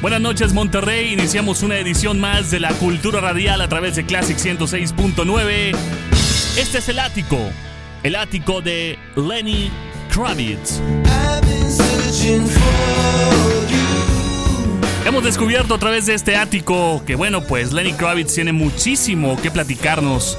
Buenas noches Monterrey, iniciamos una edición más de la cultura radial a través de Classic 106.9. Este es el ático, el ático de Lenny Kravitz. Hemos descubierto a través de este ático que bueno, pues Lenny Kravitz tiene muchísimo que platicarnos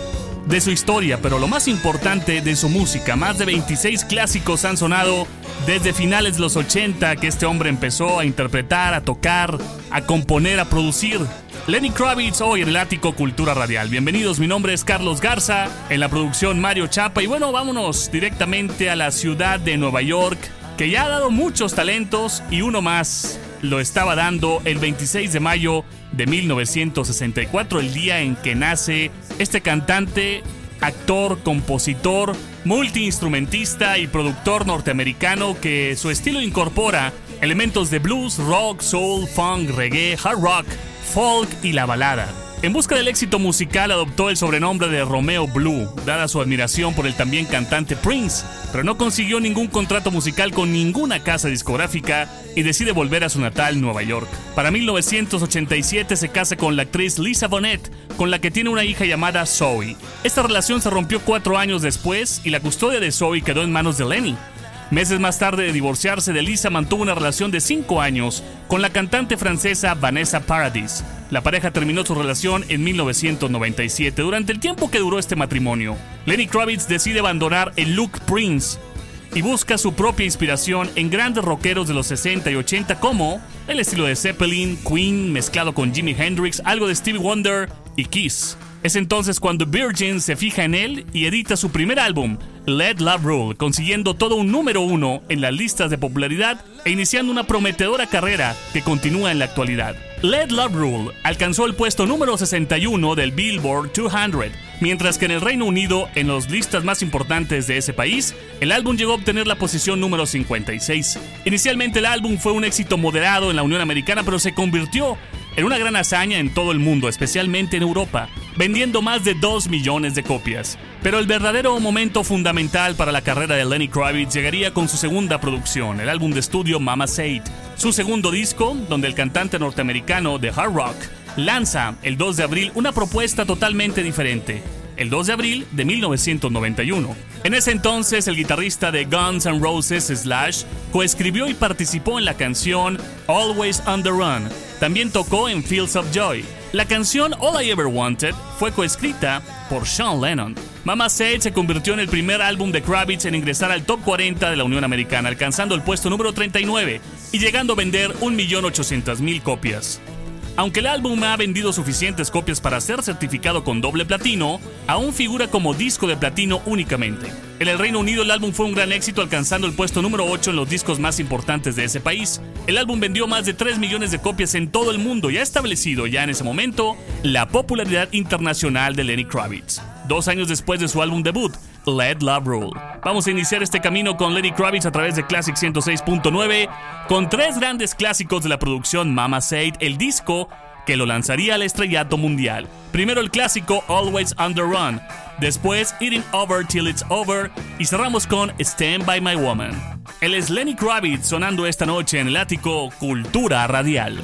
de su historia, pero lo más importante de su música. Más de 26 clásicos han sonado desde finales de los 80 que este hombre empezó a interpretar, a tocar, a componer, a producir. Lenny Kravitz hoy en el ático Cultura Radial. Bienvenidos, mi nombre es Carlos Garza, en la producción Mario Chapa y bueno, vámonos directamente a la ciudad de Nueva York, que ya ha dado muchos talentos y uno más lo estaba dando el 26 de mayo de 1964, el día en que nace este cantante, actor, compositor, multiinstrumentista y productor norteamericano que su estilo incorpora elementos de blues, rock, soul, funk, reggae, hard rock, folk y la balada. En busca del éxito musical adoptó el sobrenombre de Romeo Blue, dada su admiración por el también cantante Prince, pero no consiguió ningún contrato musical con ninguna casa discográfica y decide volver a su natal Nueva York. Para 1987 se casa con la actriz Lisa Bonet, con la que tiene una hija llamada Zoe. Esta relación se rompió cuatro años después y la custodia de Zoe quedó en manos de Lenny. Meses más tarde de divorciarse de Lisa, mantuvo una relación de 5 años con la cantante francesa Vanessa Paradis. La pareja terminó su relación en 1997. Durante el tiempo que duró este matrimonio, Lenny Kravitz decide abandonar el look Prince y busca su propia inspiración en grandes rockeros de los 60 y 80 como el estilo de Zeppelin, Queen mezclado con Jimi Hendrix, algo de Stevie Wonder y Kiss. Es entonces cuando Virgin se fija en él y edita su primer álbum, Let Love Rule, consiguiendo todo un número uno en las listas de popularidad e iniciando una prometedora carrera que continúa en la actualidad. Let Love Rule alcanzó el puesto número 61 del Billboard 200, mientras que en el Reino Unido, en las listas más importantes de ese país, el álbum llegó a obtener la posición número 56. Inicialmente el álbum fue un éxito moderado en la Unión Americana, pero se convirtió en una gran hazaña en todo el mundo, especialmente en Europa, vendiendo más de 2 millones de copias. Pero el verdadero momento fundamental para la carrera de Lenny Kravitz llegaría con su segunda producción, el álbum de estudio Mama Said, su segundo disco, donde el cantante norteamericano de hard rock lanza el 2 de abril una propuesta totalmente diferente, el 2 de abril de 1991. En ese entonces, el guitarrista de Guns N' Roses Slash coescribió y participó en la canción Always on the Run. También tocó en Fields of Joy. La canción All I Ever Wanted fue coescrita por Sean Lennon. Mama Said se convirtió en el primer álbum de Kravitz en ingresar al top 40 de la Unión Americana, alcanzando el puesto número 39 y llegando a vender 1.800.000 copias. Aunque el álbum ha vendido suficientes copias para ser certificado con doble platino, aún figura como disco de platino únicamente. En el Reino Unido el álbum fue un gran éxito alcanzando el puesto número 8 en los discos más importantes de ese país. El álbum vendió más de 3 millones de copias en todo el mundo y ha establecido ya en ese momento la popularidad internacional de Lenny Kravitz. Dos años después de su álbum debut, Let Love Rule. Vamos a iniciar este camino con Lenny Kravitz a través de Classic 106.9 con tres grandes clásicos de la producción Mama Said, el disco que lo lanzaría al estrellato mundial. Primero el clásico Always on the Run, después Eating Over Till It's Over y cerramos con Stand By My Woman. Él es Lenny Kravitz sonando esta noche en el ático Cultura Radial.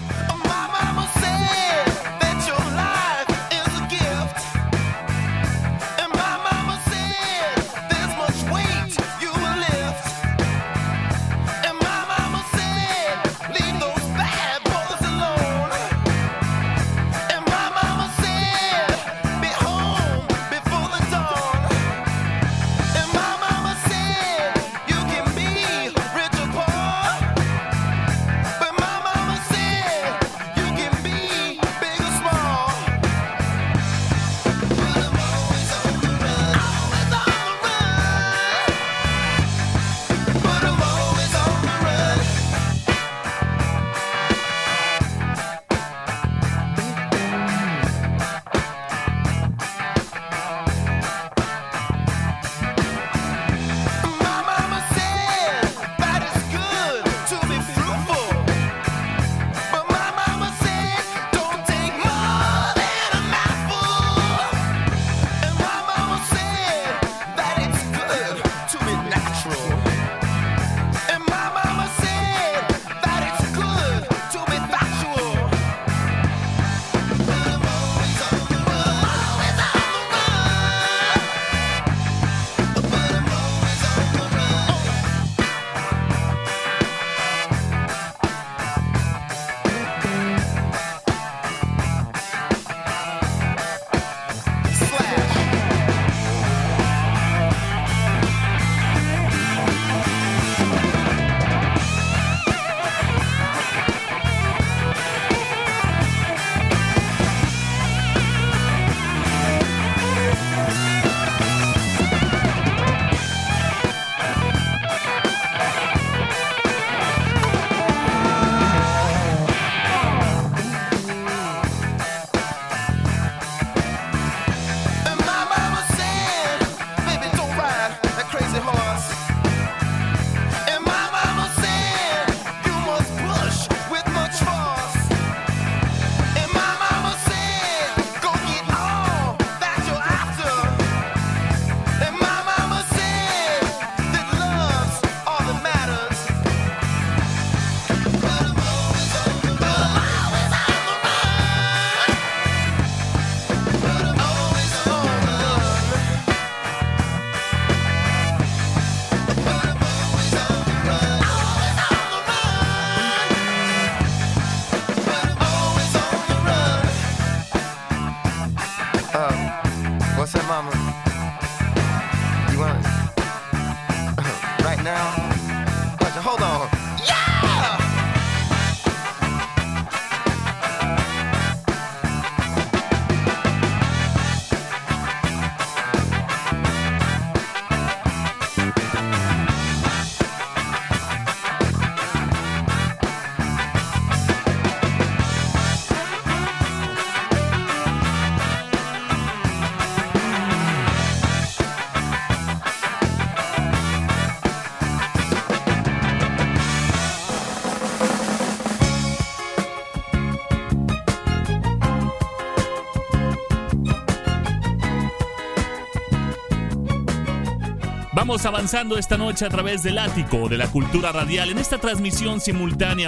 Vamos avanzando esta noche a través del ático de la cultura radial en esta transmisión simultánea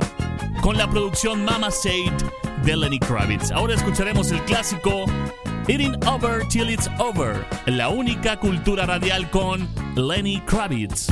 con la producción Mama Said de Lenny Kravitz. Ahora escucharemos el clásico Eating Over Till It's Over, la única cultura radial con Lenny Kravitz.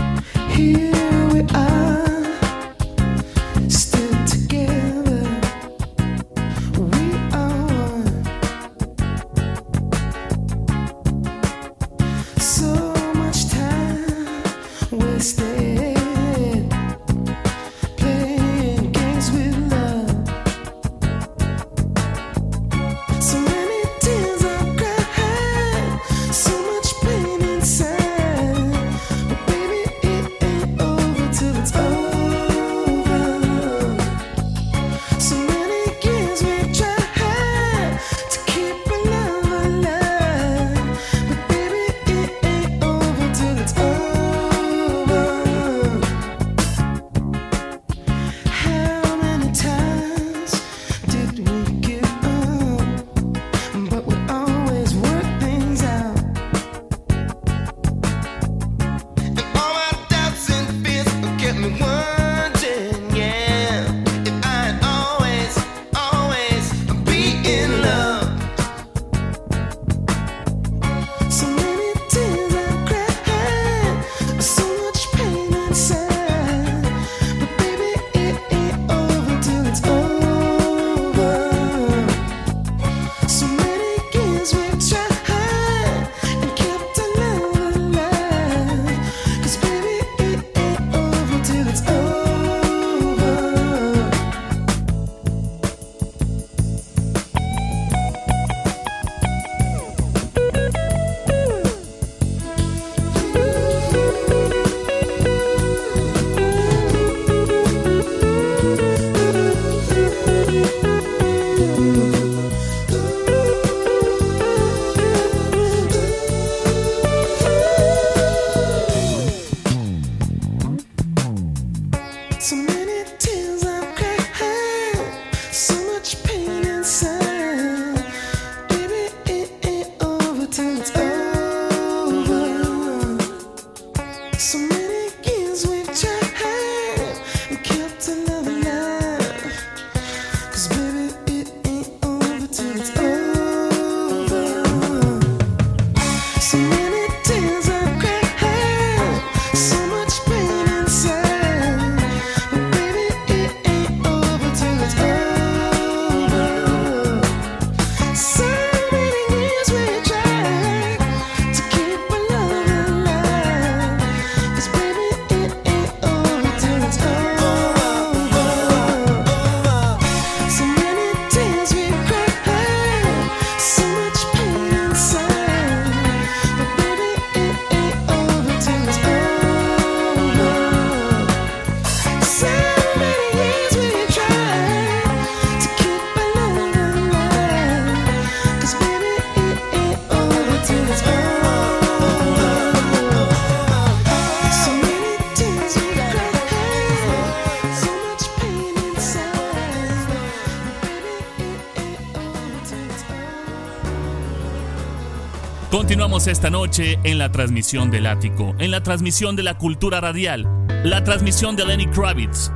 Continuamos esta noche en la transmisión del ático, en la transmisión de la cultura radial, la transmisión de Lenny Kravitz.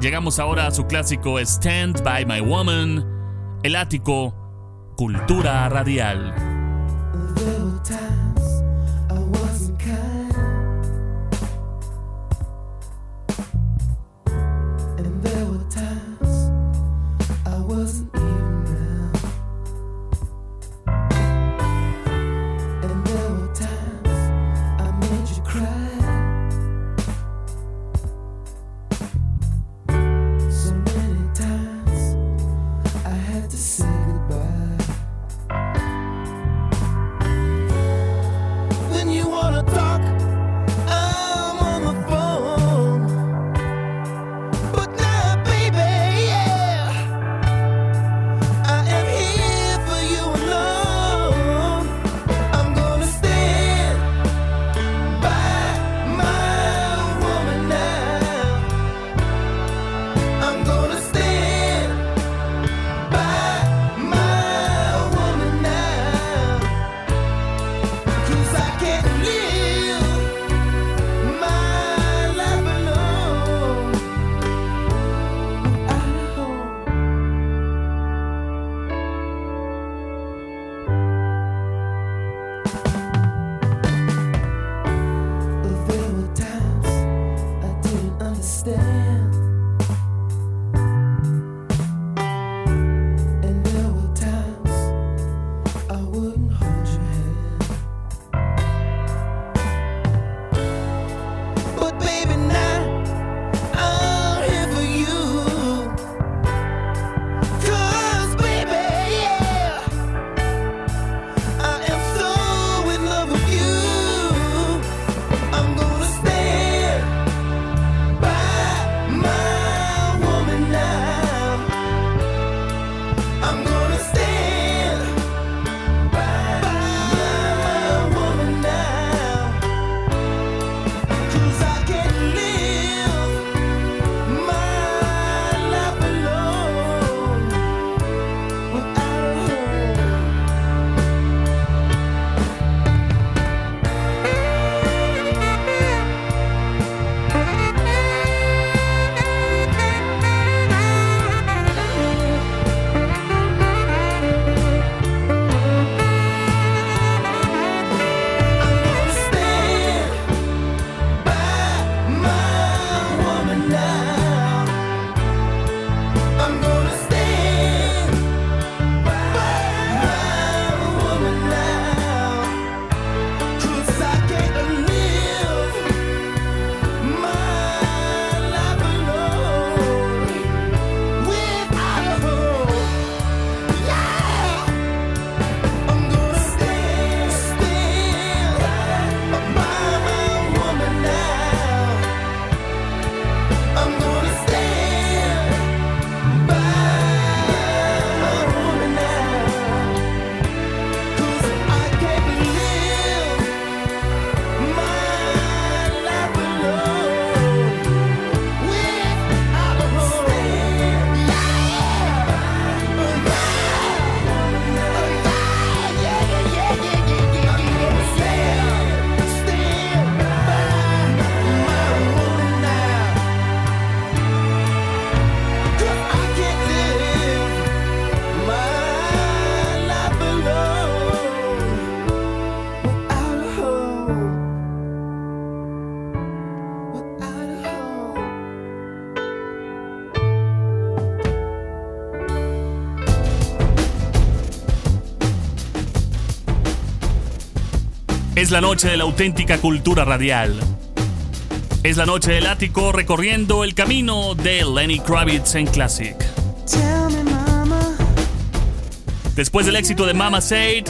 Llegamos ahora a su clásico Stand by My Woman, el ático, cultura radial. Es la noche de la auténtica cultura radial. Es la noche del ático recorriendo el camino de Lenny Kravitz en Classic. Después del éxito de Mama Said,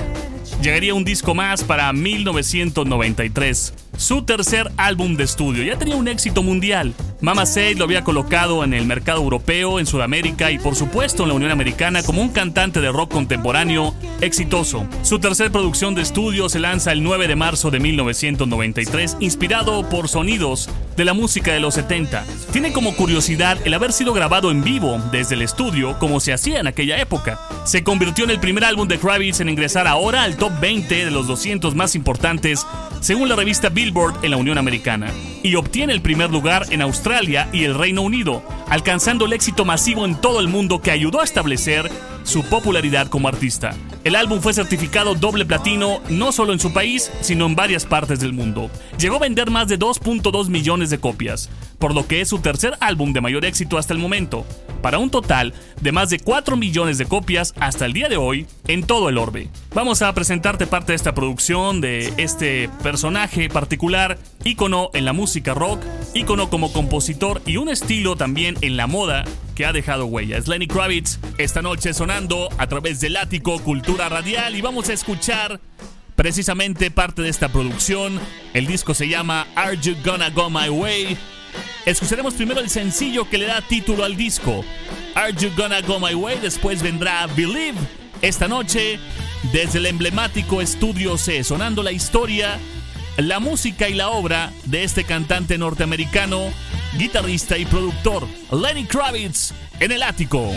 llegaría un disco más para 1993 su tercer álbum de estudio. Ya tenía un éxito mundial. Mama Said lo había colocado en el mercado europeo, en Sudamérica y por supuesto en la Unión Americana como un cantante de rock contemporáneo exitoso. Su tercer producción de estudio se lanza el 9 de marzo de 1993, inspirado por sonidos de la música de los 70. Tiene como curiosidad el haber sido grabado en vivo desde el estudio como se hacía en aquella época. Se convirtió en el primer álbum de Kravitz en ingresar ahora al top 20 de los 200 más importantes según la revista Billboard en la Unión Americana, y obtiene el primer lugar en Australia y el Reino Unido, alcanzando el éxito masivo en todo el mundo que ayudó a establecer su popularidad como artista. El álbum fue certificado doble platino no solo en su país, sino en varias partes del mundo. Llegó a vender más de 2.2 millones de copias, por lo que es su tercer álbum de mayor éxito hasta el momento, para un total de más de 4 millones de copias hasta el día de hoy en todo el orbe. Vamos a presentarte parte de esta producción de este personaje particular, ícono en la música rock, ícono como compositor y un estilo también en la moda que ha dejado huellas. Lenny Kravitz esta noche sonando a través del ático Cultura Radial y vamos a escuchar precisamente parte de esta producción. El disco se llama Are You Gonna Go My Way? Escucharemos primero el sencillo que le da título al disco, Are You Gonna Go My Way? Después vendrá Believe. Esta noche, desde el emblemático Estudio C, sonando la historia, la música y la obra de este cantante norteamericano guitarrista y productor Lenny Kravitz en el ático.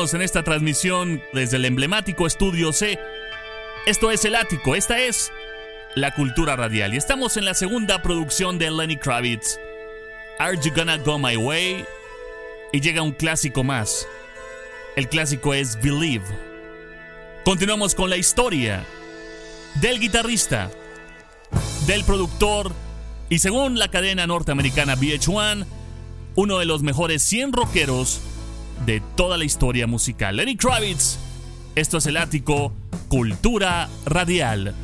En esta transmisión desde el emblemático Estudio C. Esto es El Ático, esta es la cultura radial y estamos en la segunda producción de Lenny Kravitz. Are You Gonna Go My Way? Y llega un clásico más. El clásico es Believe. Continuamos con la historia del guitarrista, del productor y según la cadena norteamericana VH1, uno de los mejores 100 rockeros de toda la historia musical. Lenny Kravitz, esto es el ático Cultura Radial.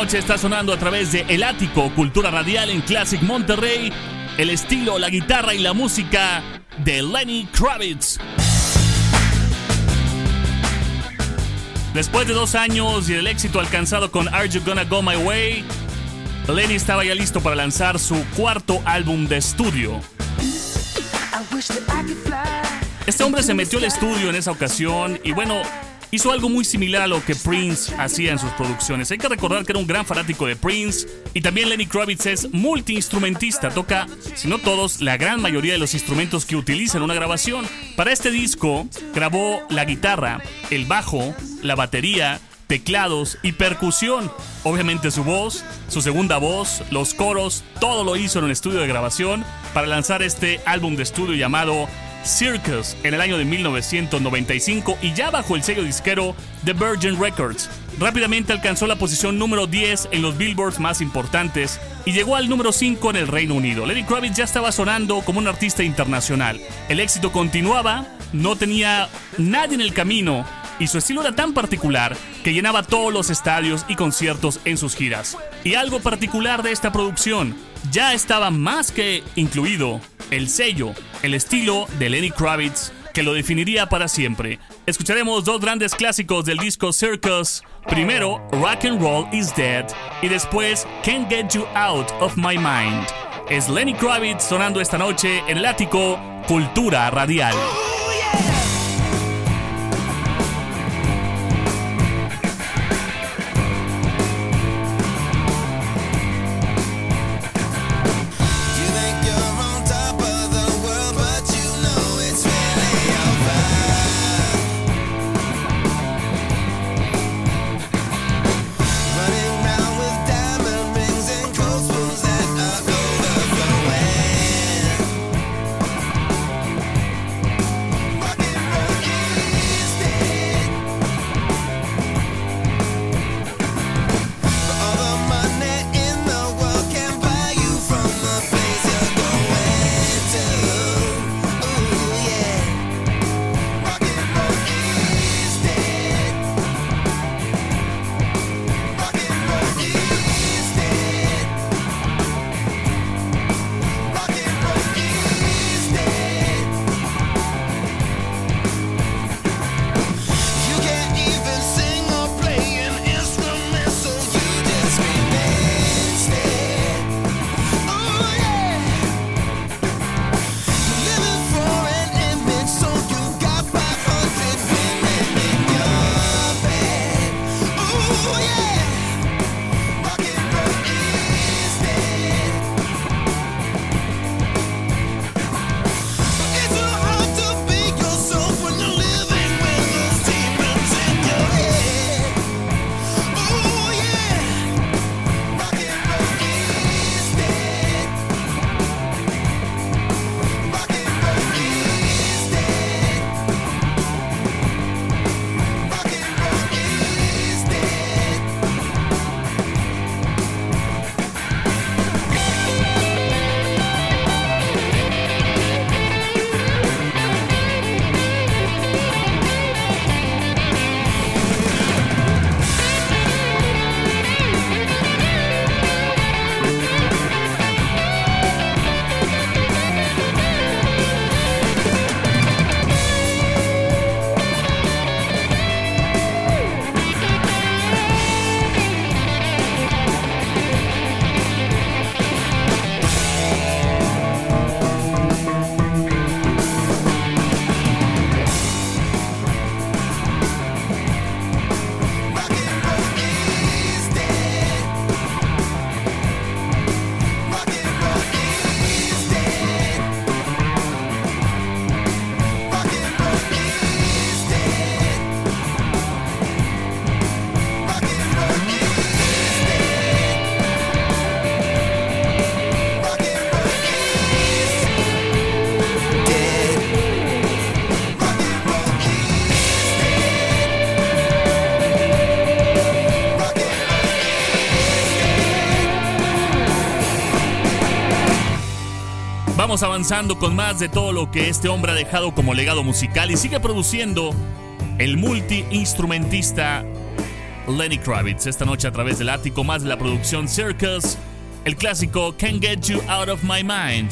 Noche está sonando a través de El Ático, Cultura Radial en Classic Monterrey, el estilo, la guitarra y la música de Lenny Kravitz. Después de dos años y el éxito alcanzado con Are You Gonna Go My Way, Lenny estaba ya listo para lanzar su cuarto álbum de estudio. Este hombre se metió al estudio en esa ocasión y bueno, hizo algo muy similar a lo que Prince hacía en sus producciones. Hay que recordar que era un gran fanático de Prince y también Lenny Kravitz es multiinstrumentista, toca, si no todos, la gran mayoría de los instrumentos que utiliza en una grabación. Para este disco grabó la guitarra, el bajo, la batería, teclados y percusión. Obviamente su voz, su segunda voz, los coros, todo lo hizo en un estudio de grabación para lanzar este álbum de estudio llamado Circus en el año de 1995 y ya bajo el sello disquero The Virgin Records. Rápidamente alcanzó la posición número 10 en los billboards más importantes y llegó al número 5 en el Reino Unido. Lenny Kravitz ya estaba sonando como un artista internacional. El éxito continuaba, no tenía nadie en el camino y su estilo era tan particular que llenaba todos los estadios y conciertos en sus giras. Y algo particular de esta producción, ya estaba más que incluido el sello, el estilo de Lenny Kravitz que lo definiría para siempre. Escucharemos dos grandes clásicos del disco Circus. Primero, Rock and Roll is Dead y después Can't Get You Out of My Mind. Es Lenny Kravitz sonando esta noche en el ático Cultura Radial. Vamos avanzando con más de todo lo que este hombre ha dejado como legado musical y sigue produciendo el multi-instrumentista Lenny Kravitz. Esta noche a través del ático, más de la producción Circus, el clásico Can't Get You Out of My Mind.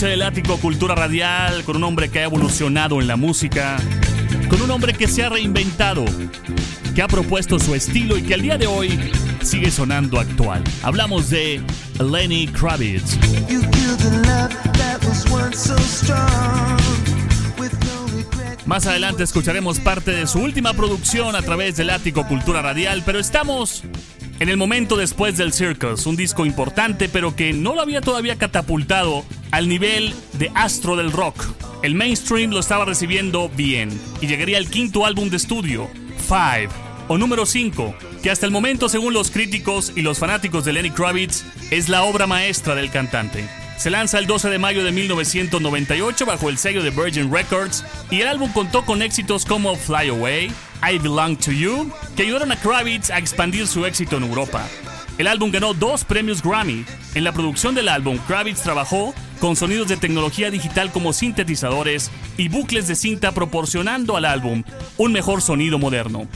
Noche del Ático, cultura radial, con un hombre que ha evolucionado en la música, con un hombre que se ha reinventado, que ha propuesto su estilo y que al día de hoy sigue sonando actual. Hablamos de Lenny Kravitz. Más adelante escucharemos parte de su última producción a través del Ático Cultura Radial, pero estamos en el momento después del Circus, un disco importante pero que no lo había todavía catapultado al nivel de astro del rock. El mainstream lo estaba recibiendo bien y llegaría al quinto álbum de estudio, Five, o número 5, que hasta el momento según los críticos y los fanáticos de Lenny Kravitz es la obra maestra del cantante. Se lanza el 12 de mayo de 1998 bajo el sello de Virgin Records y el álbum contó con éxitos como Fly Away, I Belong to You, que ayudaron a Kravitz a expandir su éxito en Europa. El álbum ganó dos premios Grammy. En la producción del álbum, Kravitz trabajó con sonidos de tecnología digital como sintetizadores y bucles de cinta proporcionando al álbum un mejor sonido moderno.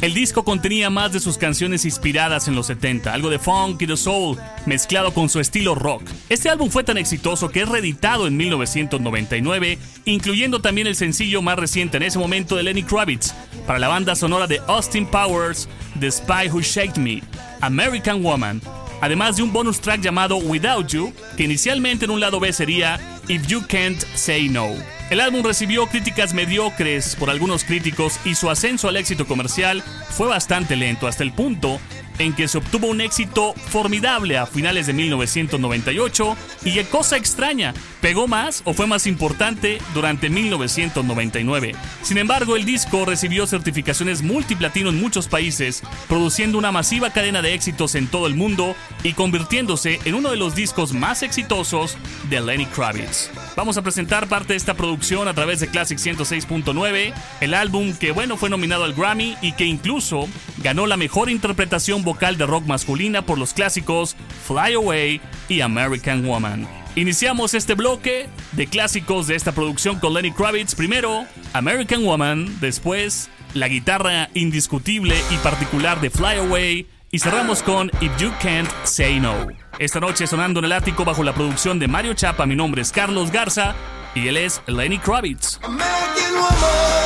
El disco contenía más de sus canciones inspiradas en los 70, algo de funk y de soul, mezclado con su estilo rock. Este álbum fue tan exitoso que es reeditado en 1999, incluyendo también el sencillo más reciente en ese momento de Lenny Kravitz, para la banda sonora de Austin Powers, The Spy Who Shaked Me, American Woman, además de un bonus track llamado Without You, que inicialmente en un lado B sería If You Can't Say No. El álbum recibió críticas mediocres por algunos críticos y su ascenso al éxito comercial fue bastante lento hasta el punto en que se obtuvo un éxito formidable a finales de 1998 y que cosa extraña, pegó más o fue más importante durante 1999. Sin embargo, el disco recibió certificaciones multiplatino en muchos países, produciendo una masiva cadena de éxitos en todo el mundo y convirtiéndose en uno de los discos más exitosos de Lenny Kravitz. Vamos a presentar parte de esta producción a través de Classic 106.9, el álbum que bueno fue nominado al Grammy y que incluso ganó la mejor interpretación vocal de rock masculina por los clásicos Fly Away y American Woman. Iniciamos este bloque de clásicos de esta producción con Lenny Kravitz. Primero, American Woman, después la guitarra indiscutible y particular de Fly Away y cerramos con If You Can't Say No. Esta noche sonando en el ático bajo la producción de Mario Chapa, mi nombre es Carlos Garza y él es Lenny Kravitz. American woman,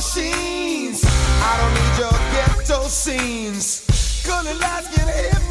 machines. I don't need your ghetto scenes. Good and last get hip.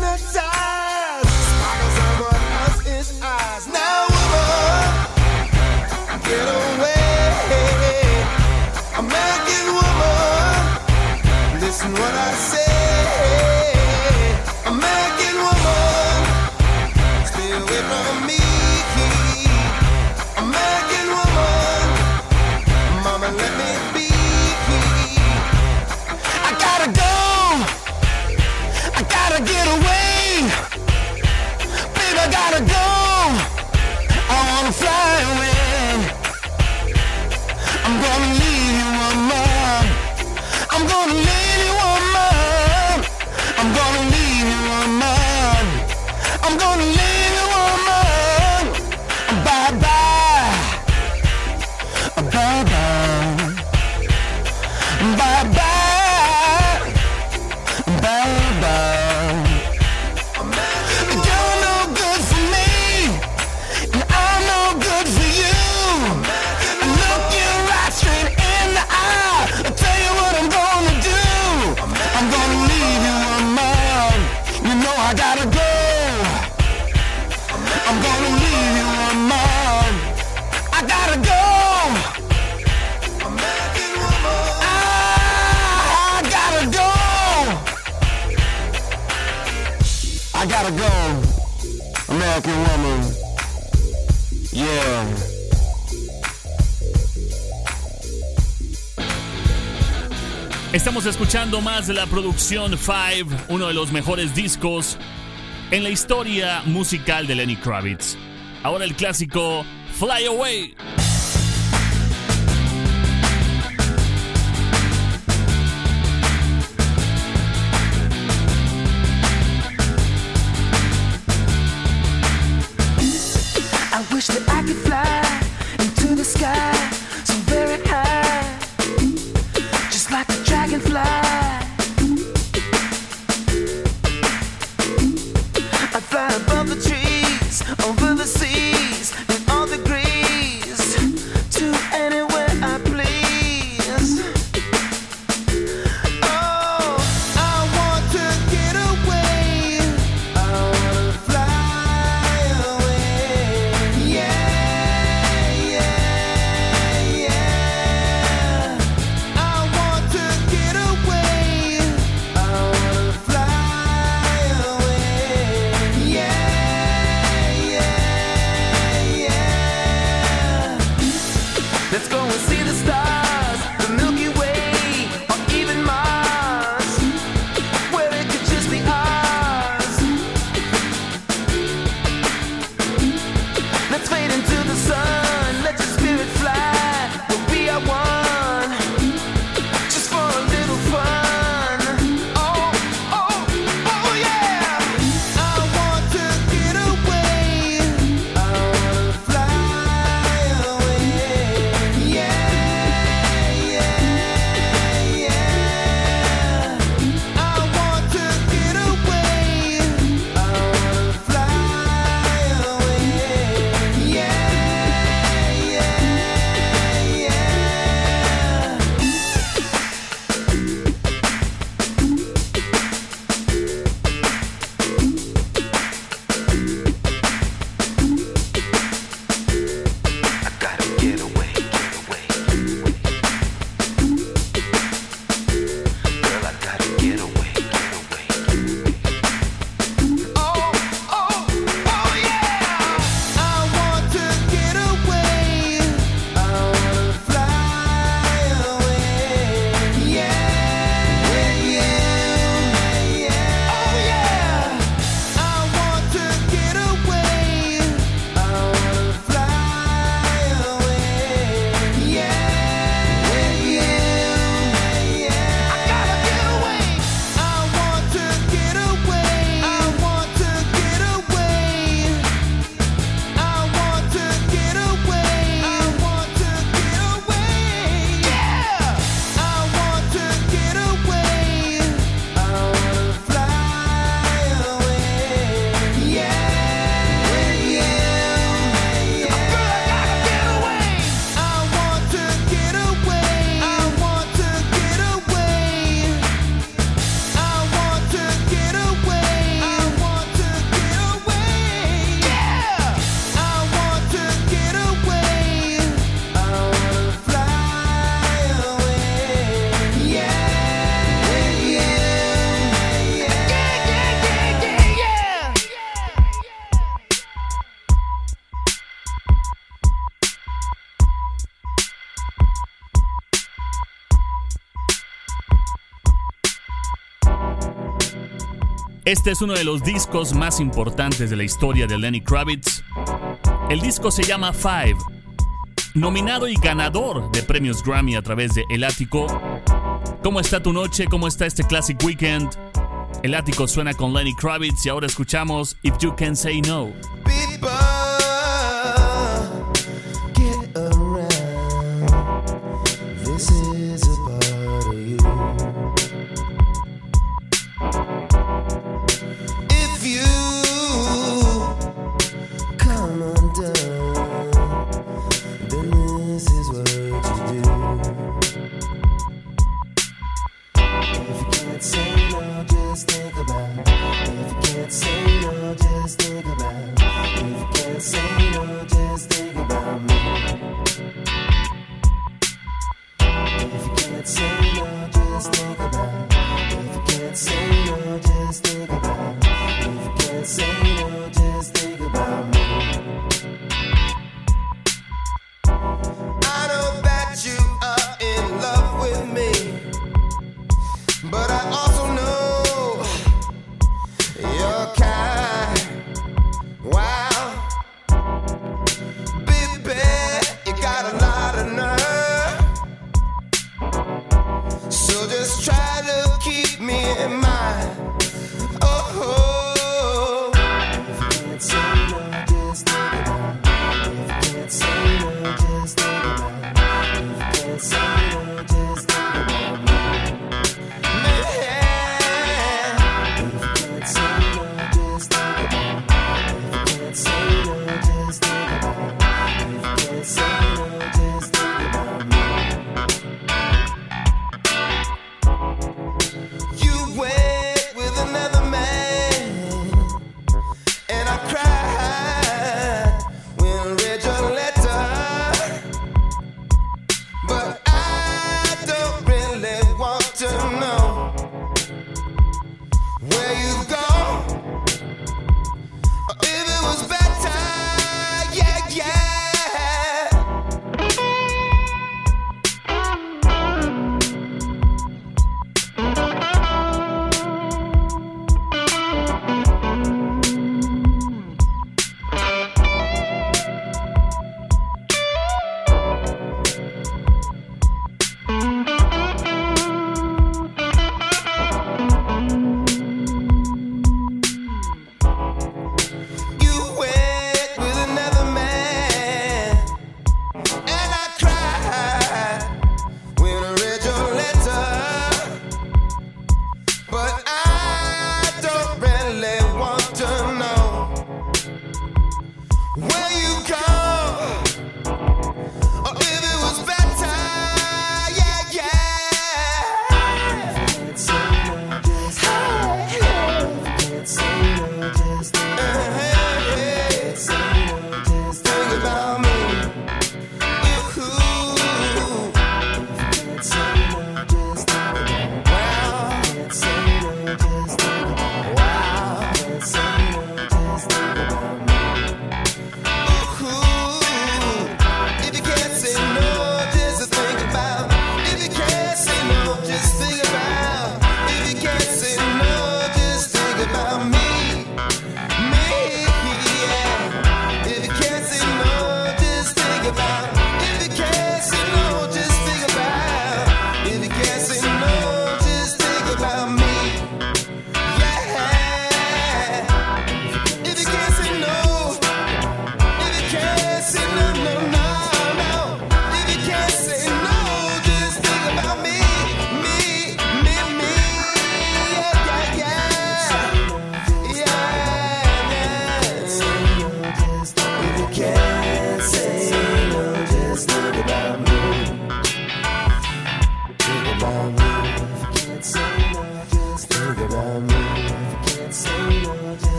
Más de la producción 5, uno de los mejores discos en la historia musical de Lenny Kravitz. Ahora el clásico Fly Away. Este es uno de los discos más importantes de la historia de Lenny Kravitz. El disco se llama Five, nominado y ganador de premios Grammy a través de El Ático. ¿Cómo está tu noche? ¿Cómo está este Classic Weekend? El Ático suena con Lenny Kravitz y ahora escuchamos If You Can Say No.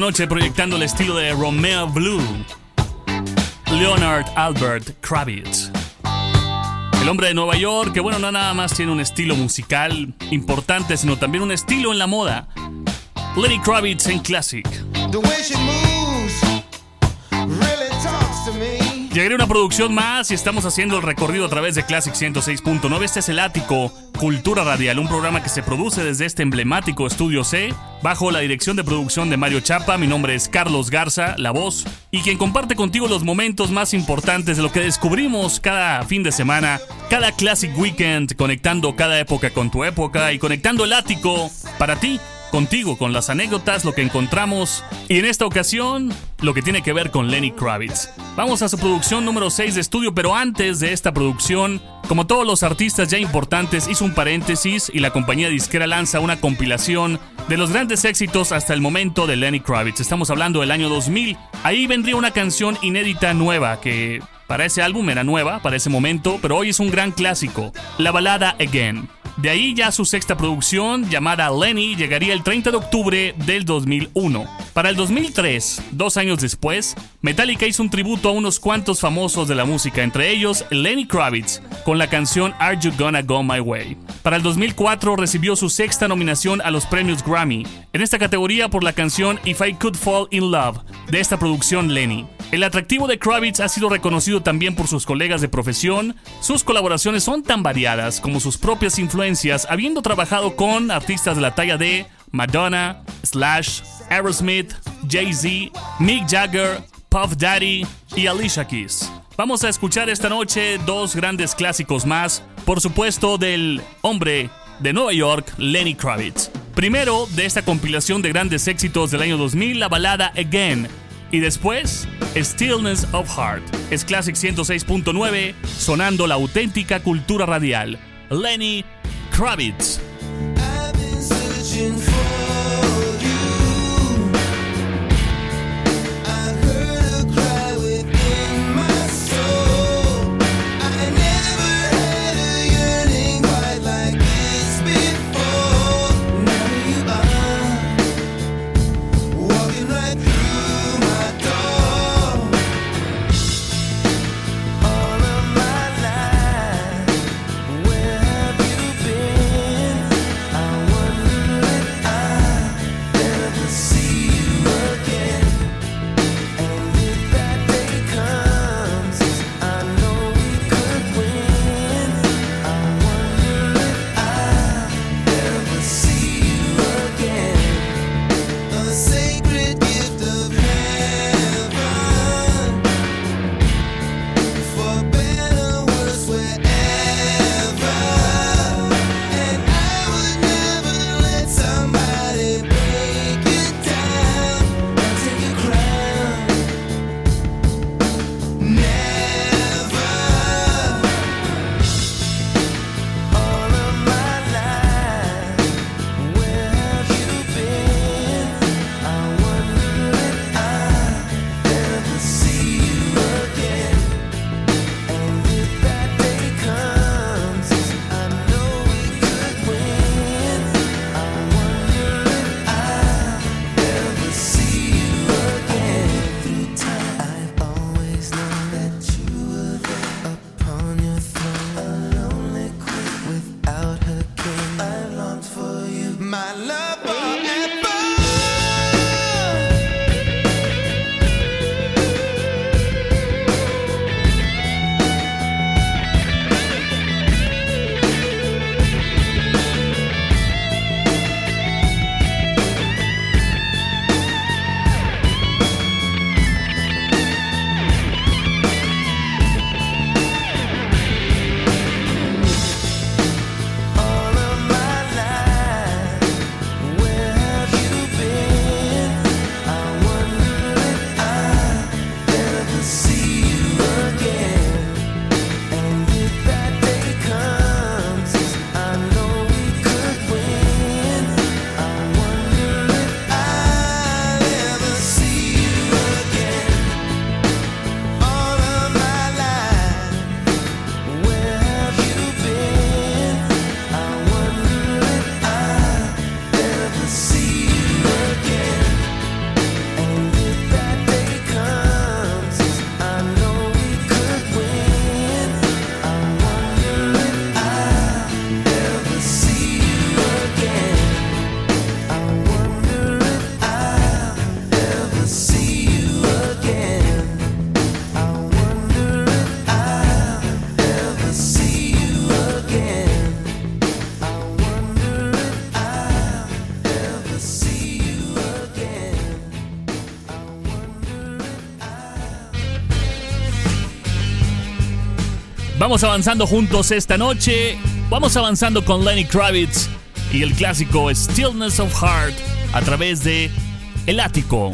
Noche proyectando el estilo de Romeo Blue, Leonard Albert Kravitz. El hombre de Nueva York, que bueno, no nada más tiene un estilo musical importante, sino también un estilo en la moda. Lenny Kravitz en Classic. Llegaré una producción más y estamos haciendo el recorrido a través de Classic 106.9. Este es el Ático Cultura Radial, un programa que se produce desde este emblemático estudio C, bajo la dirección de producción de Mario Chapa. Mi nombre es Carlos Garza, la voz, y quien comparte contigo los momentos más importantes de lo que descubrimos cada fin de semana, cada Classic Weekend, conectando cada época con tu época y conectando el ático para ti contigo con las anécdotas, lo que encontramos y en esta ocasión lo que tiene que ver con Lenny Kravitz. Vamos a su producción número 6 de estudio, pero antes de esta producción, como todos los artistas ya importantes, hizo un paréntesis y la compañía disquera lanza una compilación de los grandes éxitos hasta el momento de Lenny Kravitz. Estamos hablando del año 2000. Ahí vendría una canción inédita nueva que para ese álbum era nueva, para ese momento, pero hoy es un gran clásico, la balada Again. De ahí ya su sexta producción, llamada Lenny, llegaría el 30 de octubre del 2001. Para el 2003, dos años después, Metallica hizo un tributo a unos cuantos famosos de la música, entre ellos Lenny Kravitz, con la canción Are You Gonna Go My Way. Para el 2004 recibió su sexta nominación a los premios Grammy, en esta categoría por la canción If I Could Fall in Love, de esta producción Lenny. El atractivo de Kravitz ha sido reconocido también por sus colegas de profesión. Sus colaboraciones son tan variadas como sus propias influencias, habiendo trabajado con artistas de la talla de Madonna, Slash, Aerosmith, Jay-Z, Mick Jagger, Puff Daddy y Alicia Keys. Vamos a escuchar esta noche dos grandes clásicos más, por supuesto del hombre de Nueva York, Lenny Kravitz. Primero, de esta compilación de grandes éxitos del año 2000, la balada Again, y después, Stillness of Heart. Es Classic 106.9, sonando la auténtica cultura radial. Lenny Kravitz. Vamos avanzando juntos esta noche. Vamos avanzando con Lenny Kravitz y el clásico Stillness of Heart a través de El Ático.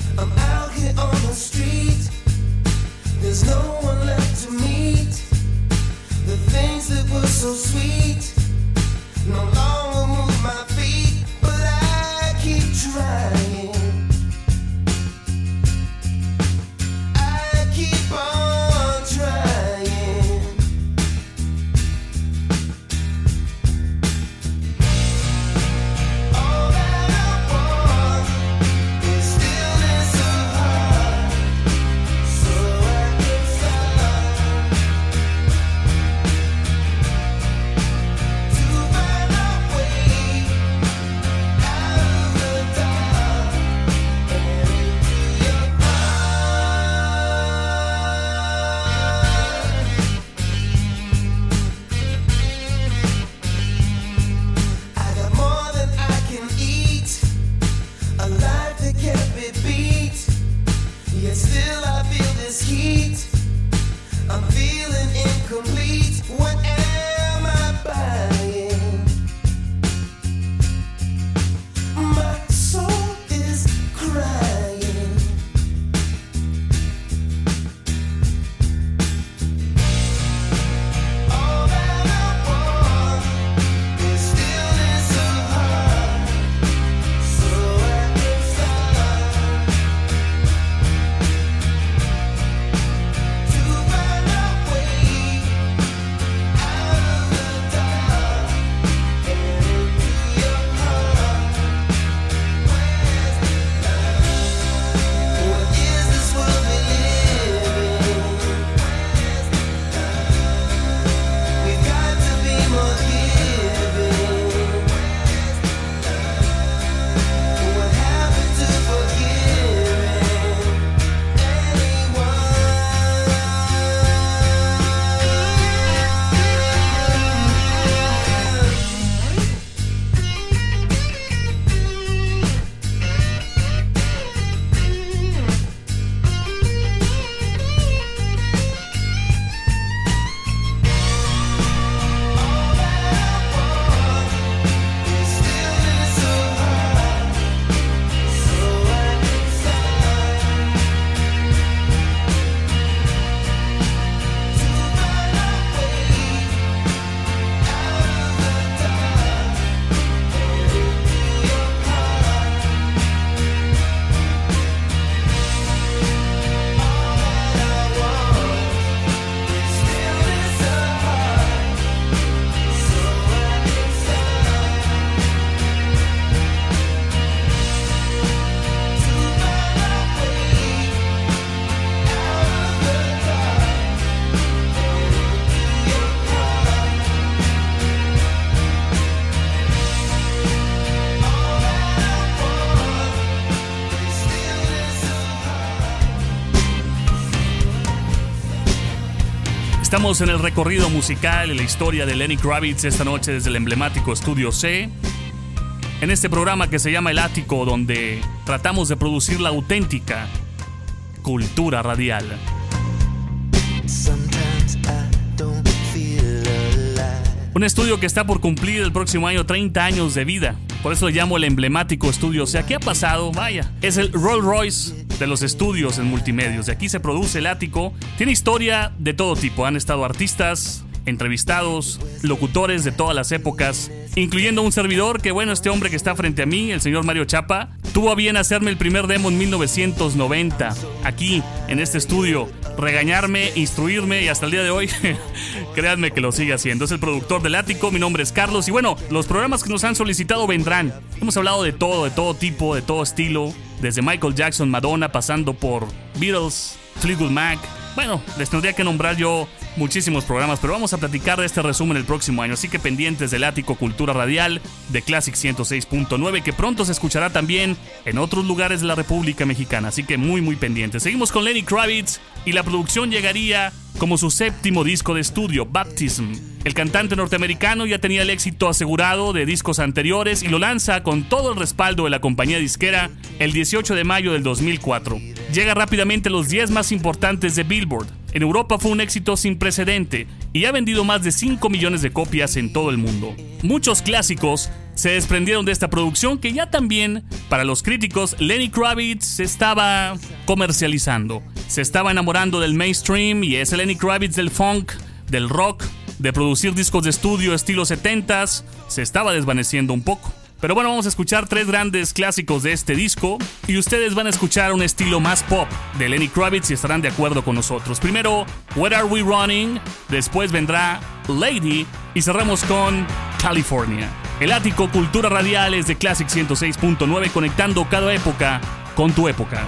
Estamos en el recorrido musical y la historia de Lenny Kravitz esta noche desde el emblemático Estudio C. En este programa que se llama El Ático, donde tratamos de producir la auténtica cultura radial. Un estudio que está por cumplir el próximo año 30 años de vida. Por eso lo llamo el emblemático estudio. O sea, ¿qué ha pasado? Vaya, es el Rolls Royce de los estudios en multimedios. De aquí se produce el ático. Tiene historia de todo tipo. Han estado artistas, entrevistados, locutores de todas las épocas, incluyendo un servidor que, bueno, este hombre que está frente a mí, el señor Mario Chapa, tuvo a bien hacerme el primer demo en 1990, aquí, en este estudio, regañarme, instruirme y hasta el día de hoy, créanme que lo sigue haciendo. Es el productor del ático, mi nombre es Carlos y bueno, los programas que nos han solicitado vendrán. Hemos hablado de todo, de todo tipo, de todo estilo, desde Michael Jackson, Madonna, pasando por Beatles, Fleetwood Mac. Bueno, les tendría que nombrar yo muchísimos programas, pero vamos a platicar de este resumen el próximo año, así que pendientes del ático Cultura Radial de Classic 106.9, que pronto se escuchará también en otros lugares de la República Mexicana, así que muy muy pendientes. Seguimos con Lenny Kravitz y la producción llegaría como su séptimo disco de estudio, Baptism. El cantante norteamericano ya tenía el éxito asegurado de discos anteriores y lo lanza con todo el respaldo de la compañía disquera el 18 de mayo del 2004. Llega rápidamente a los 10 más importantes de Billboard En Europa fue un éxito sin precedente y ha vendido más de 5 millones de copias en todo el mundo. Muchos clásicos se desprendieron de esta producción que ya también, para los críticos, Lenny Kravitz se estaba comercializando. Se estaba enamorando del mainstream y ese Lenny Kravitz del funk, del rock, de producir discos de estudio estilo 70s, se estaba desvaneciendo un poco. Pero bueno, vamos a escuchar tres grandes clásicos de este disco y ustedes van a escuchar un estilo más pop de Lenny Kravitz y estarán de acuerdo con nosotros. Primero, Where Are We Running? Después vendrá Lady y cerramos con California. El ático Cultura Radiales de Classic 106.9 conectando cada época con tu época.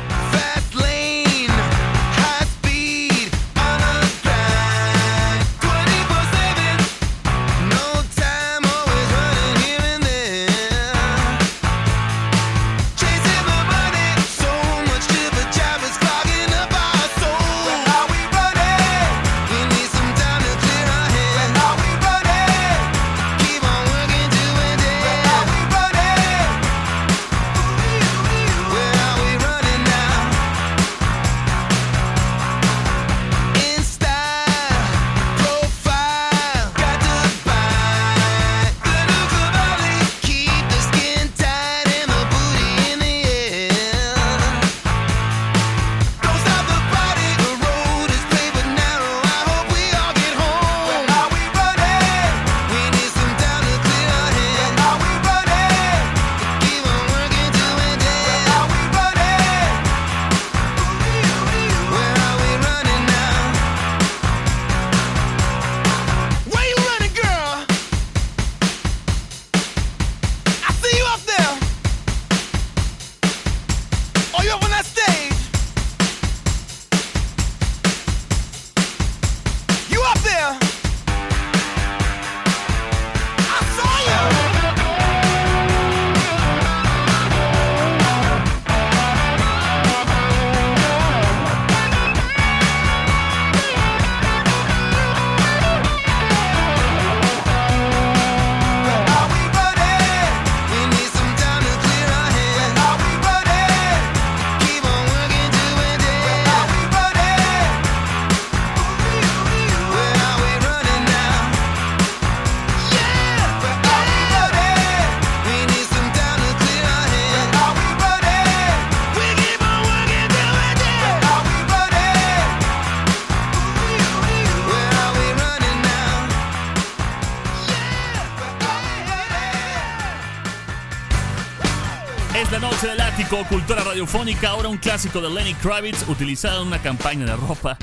Cultura radiofónica, ahora un clásico de Lenny Kravitz utilizado en una campaña de ropa.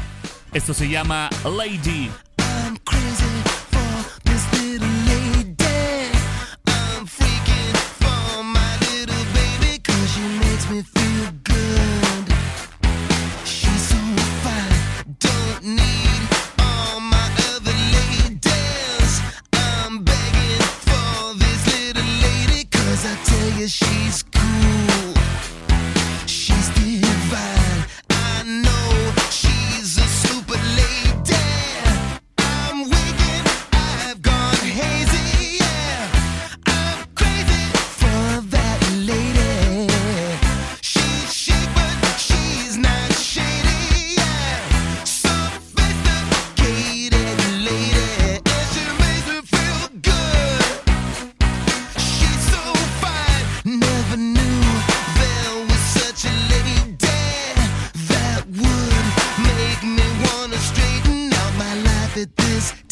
Esto se llama Lady. is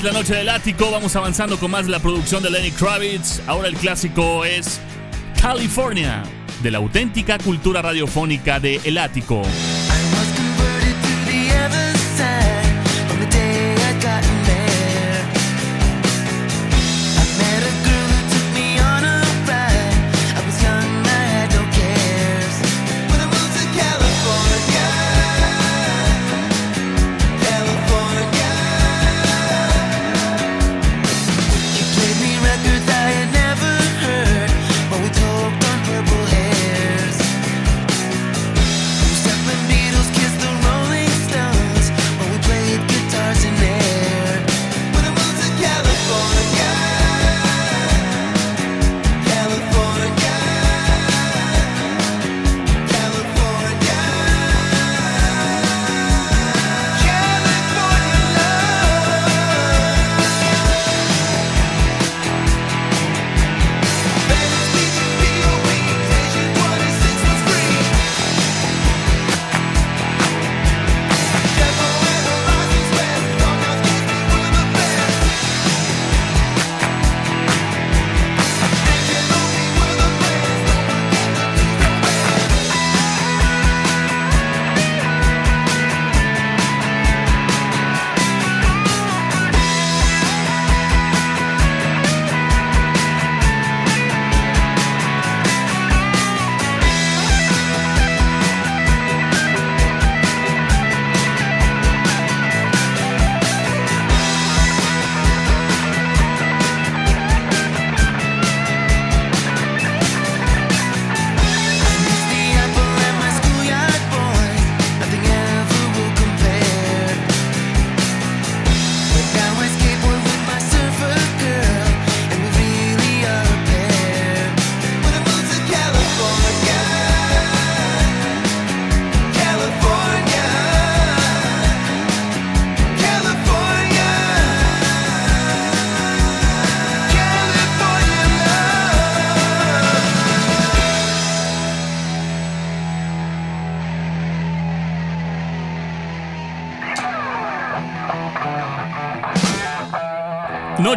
Es la noche del ático, vamos avanzando con más de la producción de Lenny Kravitz. Ahora el clásico es California, de la auténtica cultura radiofónica de El Ático.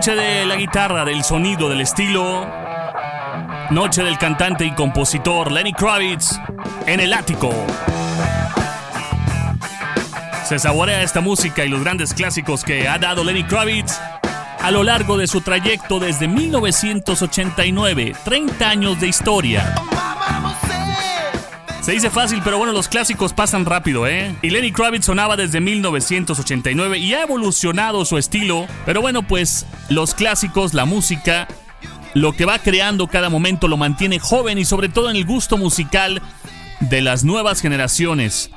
Noche de la guitarra, del sonido, del estilo. Noche del cantante y compositor Lenny Kravitz en el ático. Se saborea esta música y los grandes clásicos que ha dado Lenny Kravitz a lo largo de su trayecto desde 1989, 30 años de historia. Se dice fácil, pero bueno, los clásicos pasan rápido, ¿eh? Y Lenny Kravitz sonaba desde 1989 y ha evolucionado su estilo. Pero bueno, pues los clásicos, la música, lo que va creando cada momento lo mantiene joven y sobre todo en el gusto musical de las nuevas generaciones.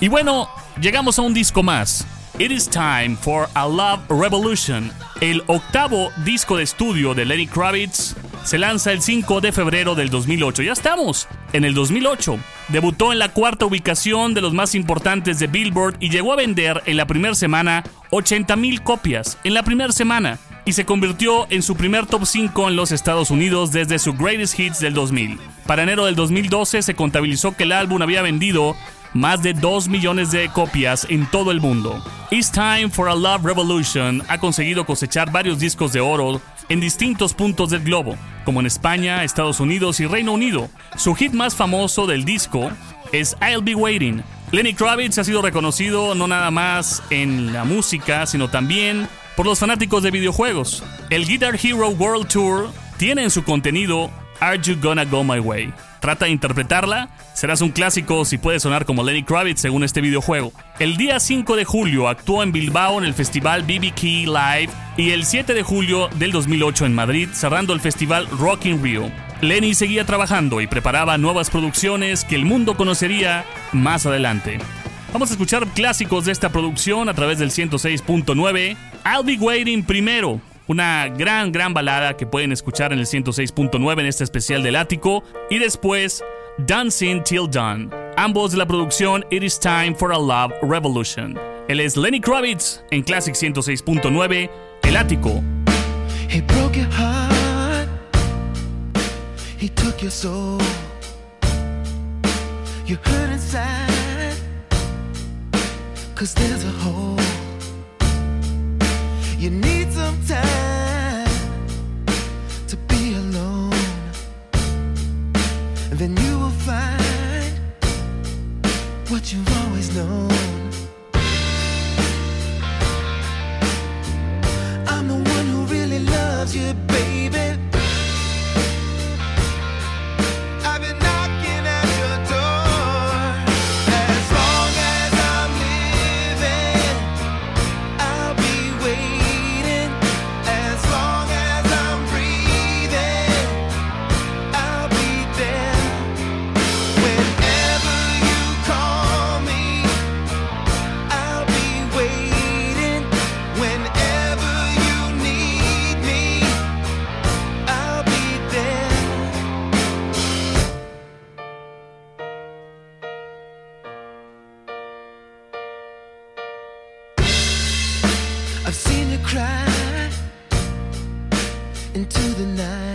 Y bueno, llegamos a un disco más. It is time for a Love Revolution, el octavo disco de estudio de Lenny Kravitz se lanza el 5 de febrero del 2008. Ya estamos en el 2008. Debutó en la cuarta ubicación de los más importantes de Billboard y llegó a vender en la primera semana 80 mil copias en la primera semana y se convirtió en su primer top 5 en los Estados Unidos desde su Greatest Hits del 2000. Para enero del 2012 se contabilizó que el álbum había vendido más de 2 millones de copias en todo el mundo. It's Time for a Love Revolution ha conseguido cosechar varios discos de oro en distintos puntos del globo, como en España, Estados Unidos y Reino Unido. Su hit más famoso del disco es I'll Be Waiting. Lenny Kravitz ha sido reconocido no nada más en la música, sino también por los fanáticos de videojuegos. El Guitar Hero World Tour tiene en su contenido Are You Gonna Go My Way? Trata de interpretarla, serás un clásico si puede sonar como Lenny Kravitz según este videojuego. El día 5 de julio actuó en Bilbao en el festival BB Key Live y el 7 de julio del 2008 en Madrid cerrando el festival Rock in Rio. Lenny seguía trabajando y preparaba nuevas producciones que el mundo conocería más adelante. Vamos a escuchar clásicos de esta producción a través del 106.9. I'll Be Waiting primero, una gran, gran balada que pueden escuchar en el 106.9 en este especial del ático. Y después, Dancing Till Dawn, ambos de la producción It Is Time for a Love Revolution. Él es Lenny Kravitz en Classic 106.9, El Ático. He broke your heart. He took your soul. You hurt inside. Cause there's a hole. You need some time to be alone. And then you will find what you've always known. I'm the one who really loves you, baby. cry into the night.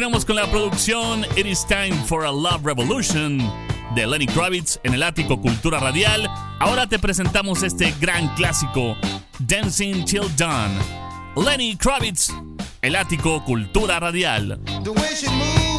Continuamos con la producción It is time for a love revolution de Lenny Kravitz en el ático Cultura Radial. Ahora te presentamos este gran clásico, Dancing Till Dawn. Lenny Kravitz, el ático Cultura Radial. The way she.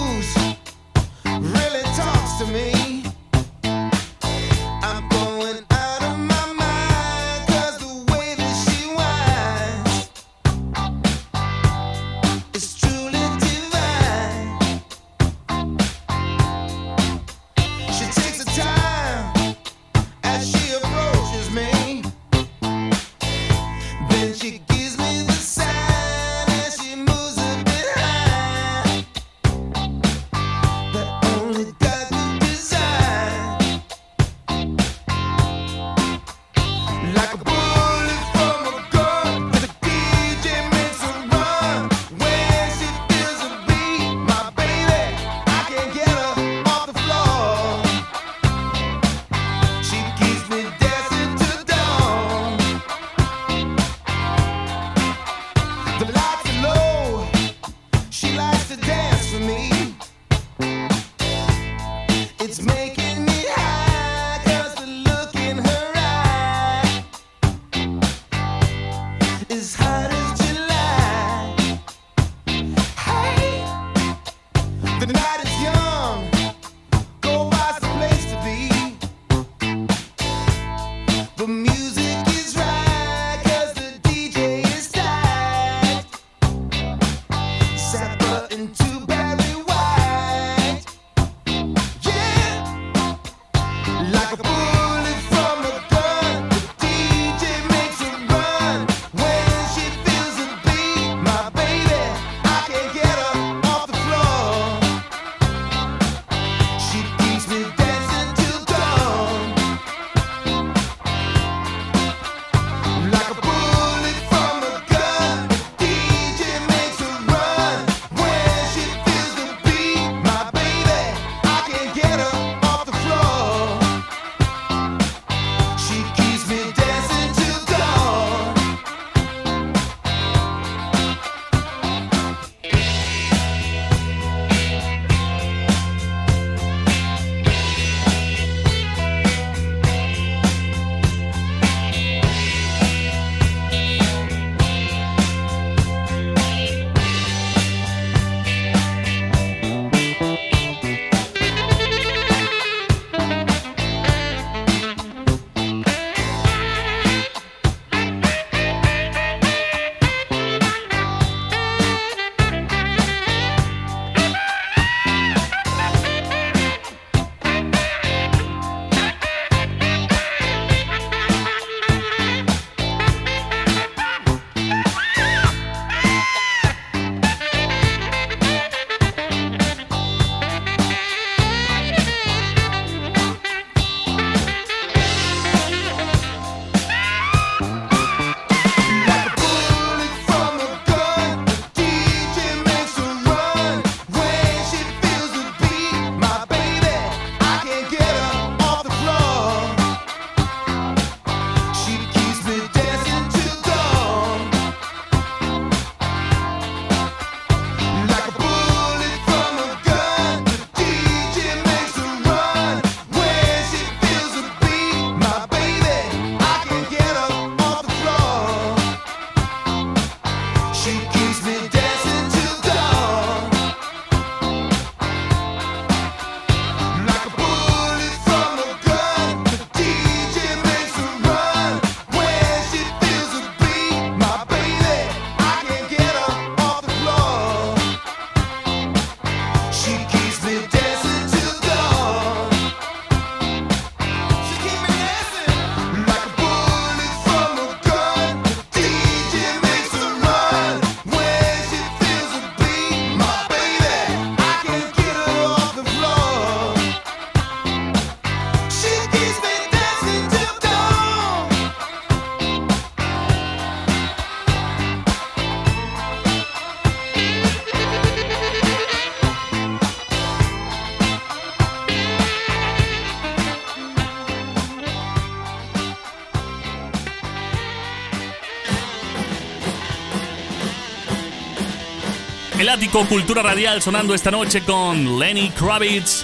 Cultura Radial sonando esta noche con Lenny Kravitz,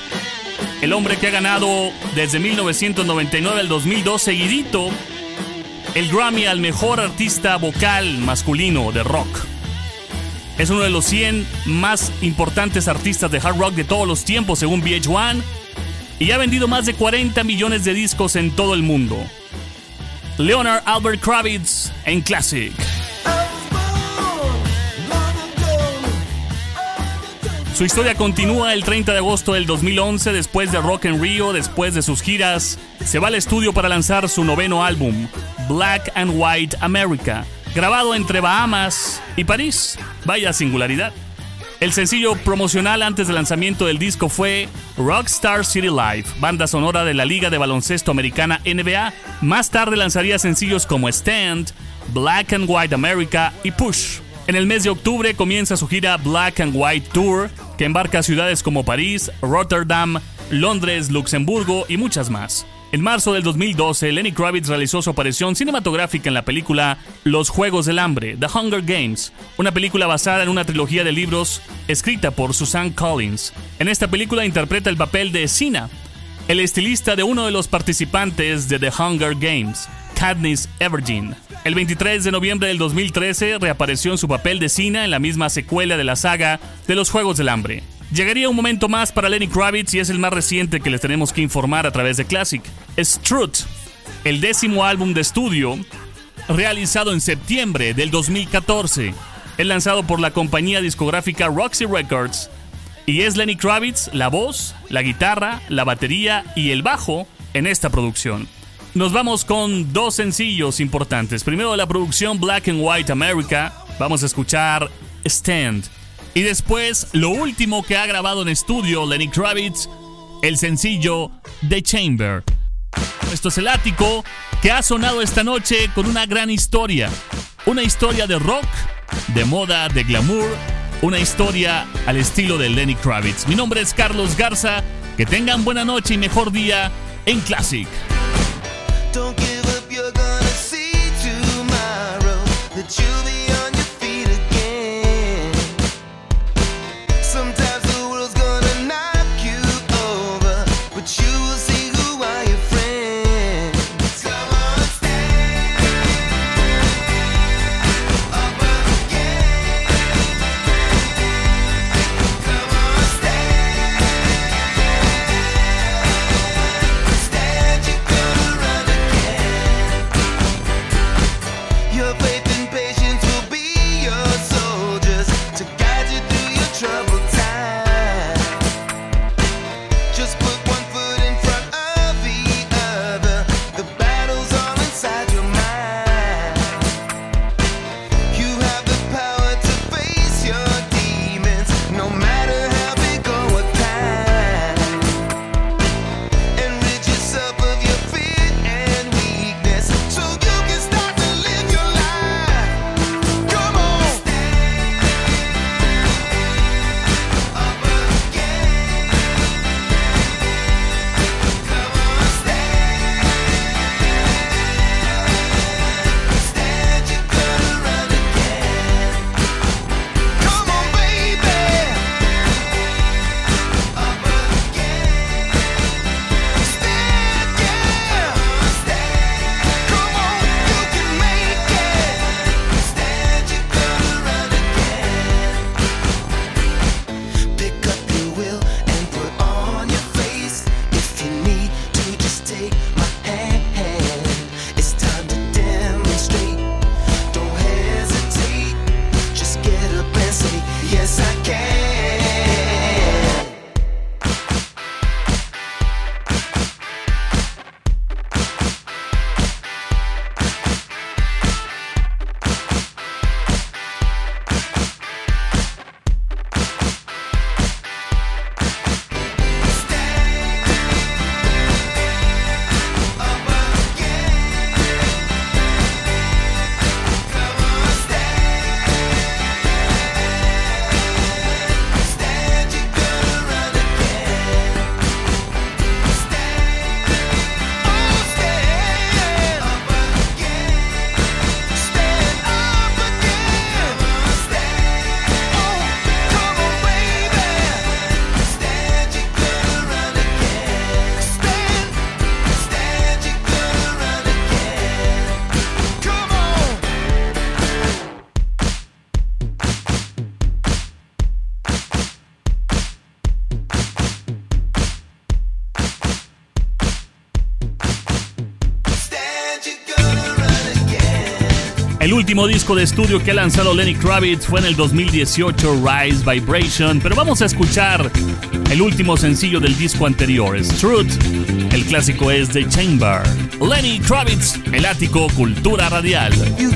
el hombre que ha ganado desde 1999 al 2002 seguidito el Grammy al mejor artista vocal masculino de rock. Es uno de los 100 más importantes artistas de hard rock de todos los tiempos según VH1 y ha vendido más de 40 millones de discos en todo el mundo. Leonard Albert Kravitz en Classic. Su historia continúa el 30 de agosto del 2011 después de Rock en Rio, después de sus giras. Se va al estudio para lanzar su noveno álbum, Black and White America, grabado entre Bahamas y París. Vaya singularidad. El sencillo promocional antes del lanzamiento del disco fue Rockstar City Live, banda sonora de la Liga de Baloncesto Americana NBA. Más tarde lanzaría sencillos como Stand, Black and White America y Push. En el mes de octubre comienza su gira Black and White Tour, que embarca ciudades como París, Rotterdam, Londres, Luxemburgo y muchas más. En marzo del 2012, Lenny Kravitz realizó su aparición cinematográfica en la película Los Juegos del Hambre, The Hunger Games, una película basada en una trilogía de libros escrita por Susan Collins. En esta película interpreta el papel de Sina, el estilista de uno de los participantes de The Hunger Games, Katniss Everdeen. El 23 de noviembre del 2013 reapareció en su papel de Sina en la misma secuela de la saga de los Juegos del Hambre. Llegaría un momento más para Lenny Kravitz y es el más reciente que les tenemos que informar a través de Classic. Es Truth, el décimo álbum de estudio realizado en septiembre del 2014. Es lanzado por la compañía discográfica Roxy Records y es Lenny Kravitz la voz, la guitarra, la batería y el bajo en esta producción. Nos vamos con dos sencillos importantes. Primero la producción Black and White America, vamos a escuchar Stand. Y después, lo último que ha grabado en estudio Lenny Kravitz, el sencillo The Chamber. Esto es el ático que ha sonado esta noche con una gran historia. Una historia de rock, de moda, de glamour, una historia al estilo de Lenny Kravitz. Mi nombre es Carlos Garza. Que tengan buena noche y mejor día en Classic. Don't give up, you're gonna see tomorrow that you'll último disco de estudio que ha lanzado Lenny Kravitz fue en el 2018, Rise Vibration, pero vamos a escuchar el último sencillo del disco anterior, Truth. El clásico es The Chamber. Lenny Kravitz, el ático Cultura Radial. You